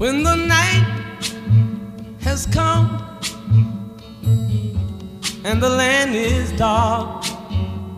When the night has come and the land is dark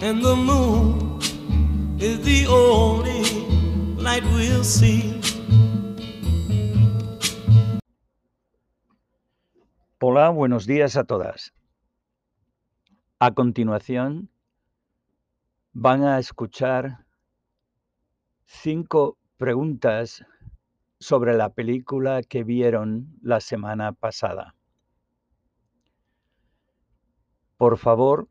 and the moon is the only light we'll see. Hola, buenos días a todas. A continuación, van a escuchar cinco preguntas sobre la película que vieron la semana pasada. Por favor,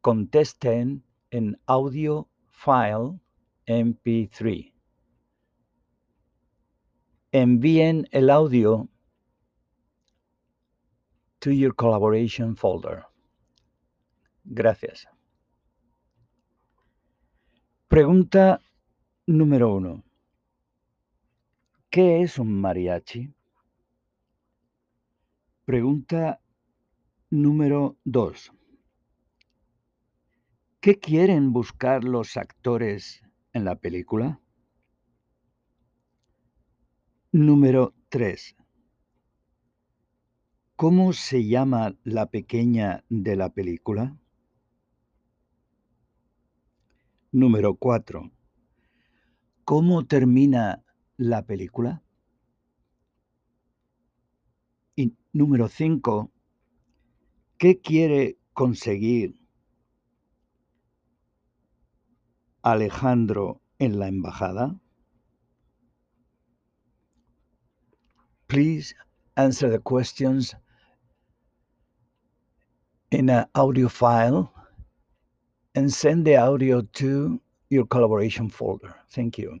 contesten en audio file MP3. Envíen el audio to your collaboration folder. Gracias. Pregunta número uno. ¿Qué es un mariachi? Pregunta número dos. ¿Qué quieren buscar los actores en la película? Número tres. ¿Cómo se llama la pequeña de la película? Número 4. ¿Cómo termina la película? Y número 5. ¿Qué quiere conseguir Alejandro en la embajada? Please answer the questions in an audio file and send the audio to your collaboration folder. Thank you.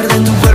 hacer de tu cuerpo.